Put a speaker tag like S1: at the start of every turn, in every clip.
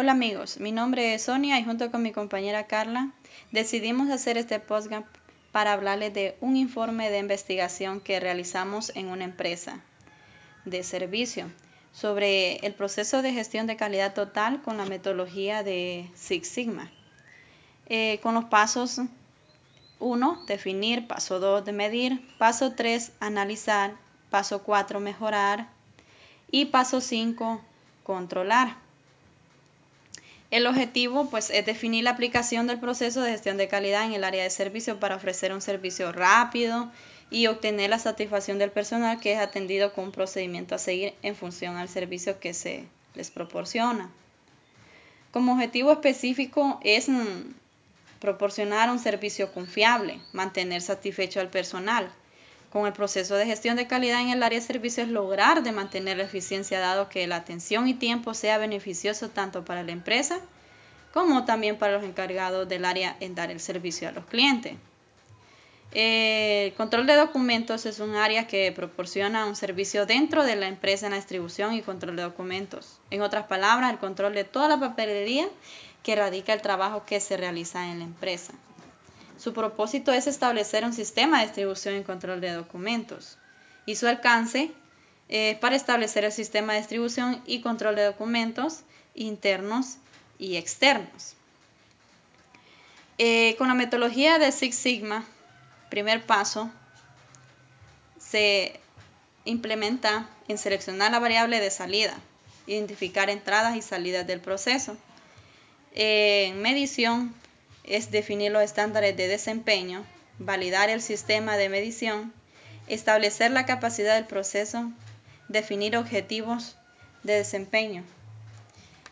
S1: Hola amigos, mi nombre es Sonia y junto con mi compañera Carla decidimos hacer este podcast para hablarles de un informe de investigación que realizamos en una empresa de servicio sobre el proceso de gestión de calidad total con la metodología de Six Sigma. Eh, con los pasos 1, definir, paso 2, de medir, paso 3, analizar, paso 4, mejorar y paso 5, controlar. El objetivo pues, es definir la aplicación del proceso de gestión de calidad en el área de servicio para ofrecer un servicio rápido y obtener la satisfacción del personal que es atendido con un procedimiento a seguir en función al servicio que se les proporciona. Como objetivo específico es mm, proporcionar un servicio confiable, mantener satisfecho al personal, con el proceso de gestión de calidad en el área de servicios lograr de mantener la eficiencia dado que la atención y tiempo sea beneficioso tanto para la empresa como también para los encargados del área en dar el servicio a los clientes. El control de documentos es un área que proporciona un servicio dentro de la empresa en la distribución y control de documentos. En otras palabras, el control de toda la papelería que radica el trabajo que se realiza en la empresa. Su propósito es establecer un sistema de distribución y control de documentos y su alcance es para establecer el sistema de distribución y control de documentos internos y externos. Eh, con la metodología de Six Sigma, primer paso, se implementa en seleccionar la variable de salida, identificar entradas y salidas del proceso. En medición, es definir los estándares de desempeño, validar el sistema de medición, establecer la capacidad del proceso, definir objetivos de desempeño.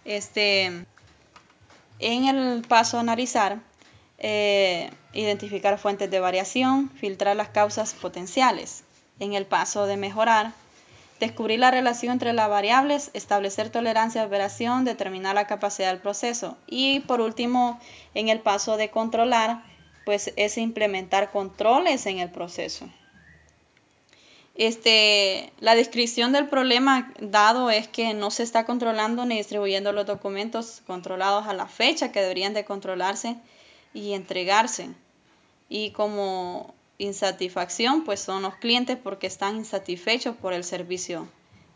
S1: Este, en el paso analizar, eh, identificar fuentes de variación, filtrar las causas potenciales. En el paso de mejorar, Descubrir la relación entre las variables, establecer tolerancia a operación, determinar la capacidad del proceso. Y por último, en el paso de controlar, pues es implementar controles en el proceso. Este, la descripción del problema dado es que no se está controlando ni distribuyendo los documentos controlados a la fecha que deberían de controlarse y entregarse. Y como insatisfacción pues son los clientes porque están insatisfechos por el servicio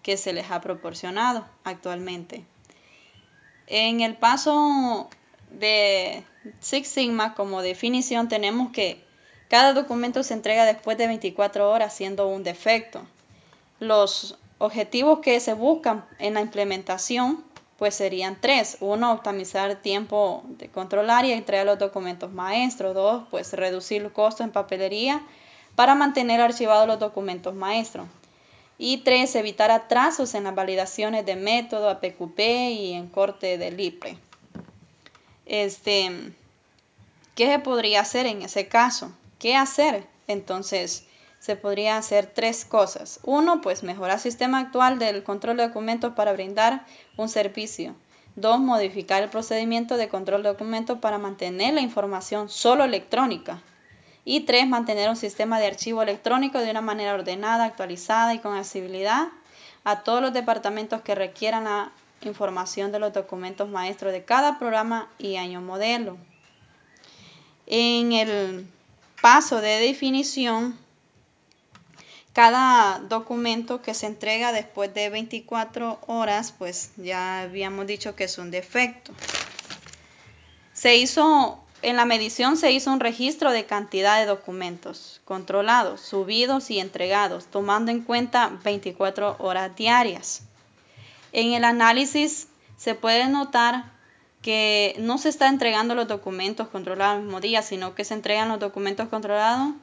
S1: que se les ha proporcionado actualmente. En el paso de Six Sigma como definición tenemos que cada documento se entrega después de 24 horas siendo un defecto. Los objetivos que se buscan en la implementación pues serían tres. Uno, optimizar tiempo de controlar y entregar los documentos maestros. Dos, pues reducir los costos en papelería para mantener archivados los documentos maestros. Y tres, evitar atrasos en las validaciones de método APQP y en corte del IPRE. Este, ¿Qué se podría hacer en ese caso? ¿Qué hacer? Entonces, se podría hacer tres cosas. Uno, pues mejorar el sistema actual del control de documentos para brindar un servicio. Dos, modificar el procedimiento de control de documentos para mantener la información solo electrónica. Y tres, mantener un sistema de archivo electrónico de una manera ordenada, actualizada y con accesibilidad a todos los departamentos que requieran la información de los documentos maestros de cada programa y año modelo. En el paso de definición cada documento que se entrega después de 24 horas, pues ya habíamos dicho que es un defecto. Se hizo, en la medición se hizo un registro de cantidad de documentos controlados, subidos y entregados, tomando en cuenta 24 horas diarias. En el análisis se puede notar que no se está entregando los documentos controlados el mismo día, sino que se entregan los documentos controlados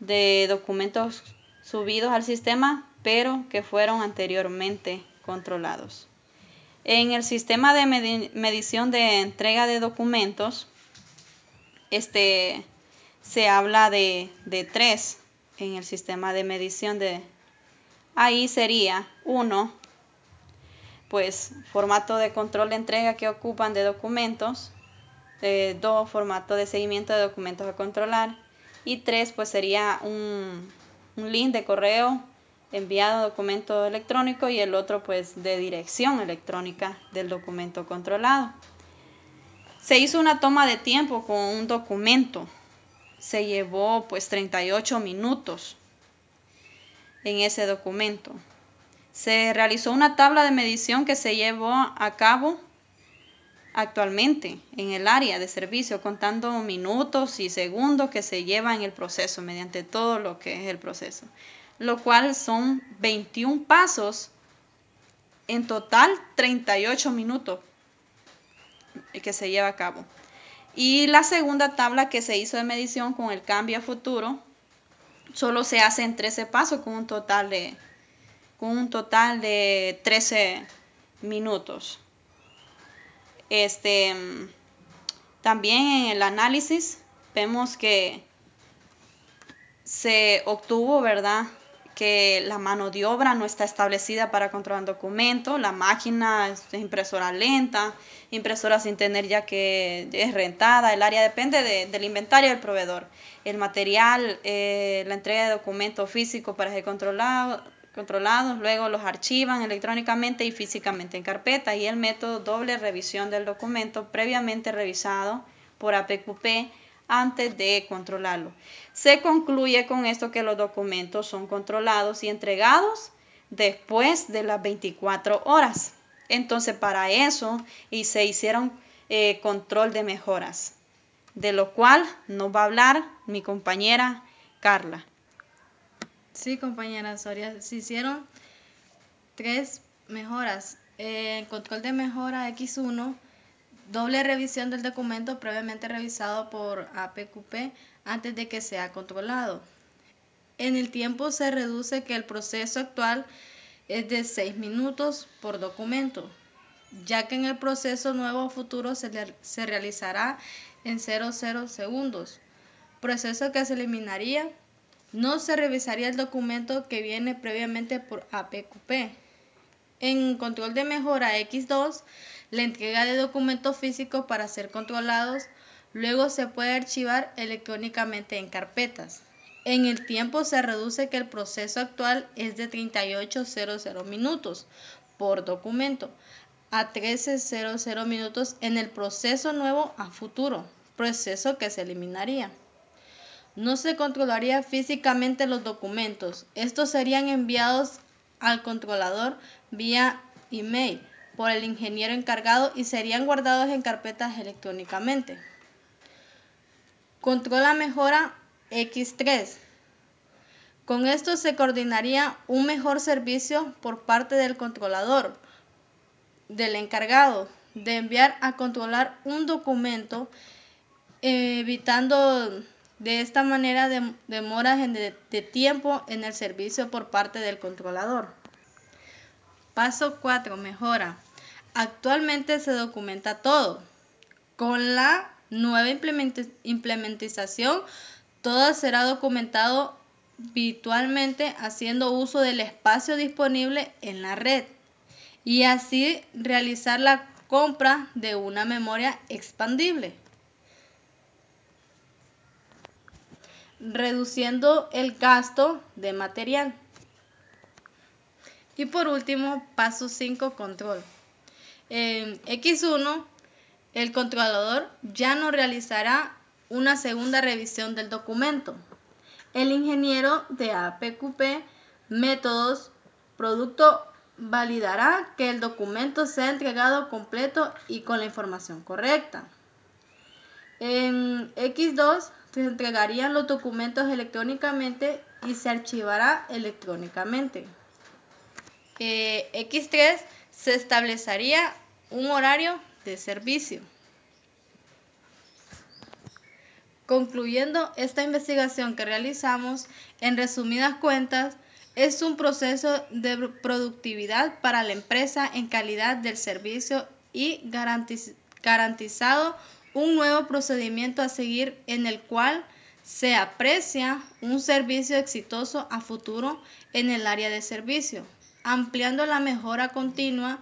S1: de documentos subidos al sistema, pero que fueron anteriormente controlados. En el sistema de medición de entrega de documentos, este, se habla de, de tres en el sistema de medición de... Ahí sería uno, pues formato de control de entrega que ocupan de documentos, eh, dos, formato de seguimiento de documentos a controlar y tres, pues sería un, un link de correo enviado documento electrónico y el otro pues de dirección electrónica del documento controlado. Se hizo una toma de tiempo con un documento. Se llevó pues 38 minutos en ese documento. Se realizó una tabla de medición que se llevó a cabo actualmente en el área de servicio, contando minutos y segundos que se lleva en el proceso, mediante todo lo que es el proceso, lo cual son 21 pasos, en total 38 minutos que se lleva a cabo. Y la segunda tabla que se hizo de medición con el cambio a futuro, solo se hace en 13 pasos con un total de, con un total de 13 minutos. Este, también en el análisis vemos que se obtuvo, ¿verdad? que la mano de obra no está establecida para controlar documentos, la máquina es impresora lenta, impresora sin tener ya que es rentada, el área depende del inventario del proveedor, el material, eh, la entrega de documentos físicos para ser controlado, controlados, luego los archivan electrónicamente y físicamente en carpeta y el método doble revisión del documento previamente revisado por APQP antes de controlarlo. Se concluye con esto que los documentos son controlados y entregados después de las 24 horas. Entonces para eso y se hicieron eh, control de mejoras, de lo cual nos va a hablar mi compañera Carla.
S2: Sí, compañera Soria, se hicieron tres mejoras. En control de mejora X1, doble revisión del documento previamente revisado por APQP antes de que sea controlado. En el tiempo se reduce que el proceso actual es de 6 minutos por documento, ya que en el proceso nuevo futuro se, se realizará en 00 segundos, proceso que se eliminaría no se revisaría el documento que viene previamente por APQP. En control de mejora X2, la entrega de documentos físicos para ser controlados luego se puede archivar electrónicamente en carpetas. En el tiempo se reduce que el proceso actual es de 3800 minutos por documento a 1300 minutos en el proceso nuevo a futuro, proceso que se eliminaría. No se controlaría físicamente los documentos. Estos serían enviados al controlador vía email por el ingeniero encargado y serían guardados en carpetas electrónicamente. Controla mejora X3. Con esto se coordinaría un mejor servicio por parte del controlador, del encargado, de enviar a controlar un documento, evitando de esta manera, demoras de, tiempo en el servicio por parte del controlador. Paso 4. Mejora. Actualmente se documenta todo. Con la nueva implementación, todo será documentado virtualmente haciendo uso del espacio disponible en la red y así realizar la compra de una memoria expandible. Reduciendo el gasto de material. Y por último, paso 5, control. En X1, el controlador ya no realizará una segunda revisión del documento. El ingeniero de APQP, métodos, producto validará que el documento sea entregado completo y con la información correcta. En X2 se entregarían los documentos electrónicamente y se archivará electrónicamente. Eh, X3 se establecería un horario de servicio. Concluyendo esta investigación que realizamos, en resumidas cuentas, es un proceso de productividad para la empresa en calidad del servicio y garantizado un nuevo procedimiento a seguir en el cual se aprecia un servicio exitoso a futuro en el área de servicio, ampliando la mejora continua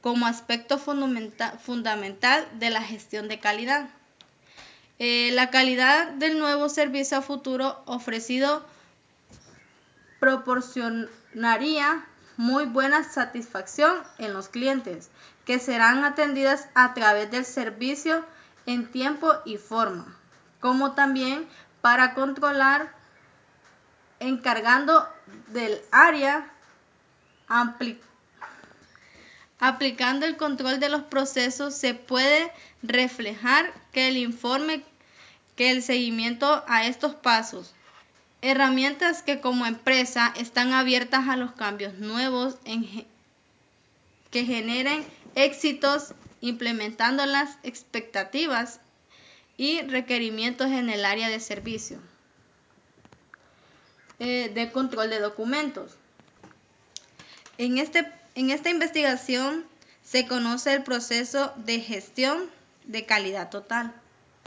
S2: como aspecto fundamental de la gestión de calidad. Eh, la calidad del nuevo servicio a futuro ofrecido proporcionaría muy buena satisfacción en los clientes, que serán atendidas a través del servicio en tiempo y forma, como también para controlar encargando del área aplicando el control de los procesos se puede reflejar que el informe que el seguimiento a estos pasos. Herramientas que como empresa están abiertas a los cambios nuevos que generen éxitos implementando las expectativas y requerimientos en el área de servicio eh, de control de documentos. En, este, en esta investigación se conoce el proceso de gestión de calidad total.